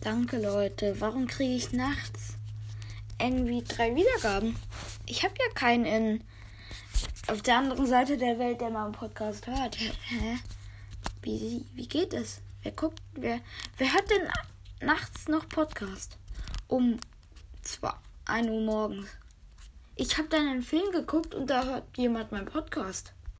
Danke, Leute. Warum kriege ich nachts irgendwie drei Wiedergaben? Ich habe ja keinen in auf der anderen Seite der Welt, der meinen Podcast hört. Hä? Wie, wie geht es? Wer guckt, wer, wer hört denn nachts noch Podcast? Um 1 Uhr morgens. Ich habe dann einen Film geguckt und da hört jemand meinen Podcast.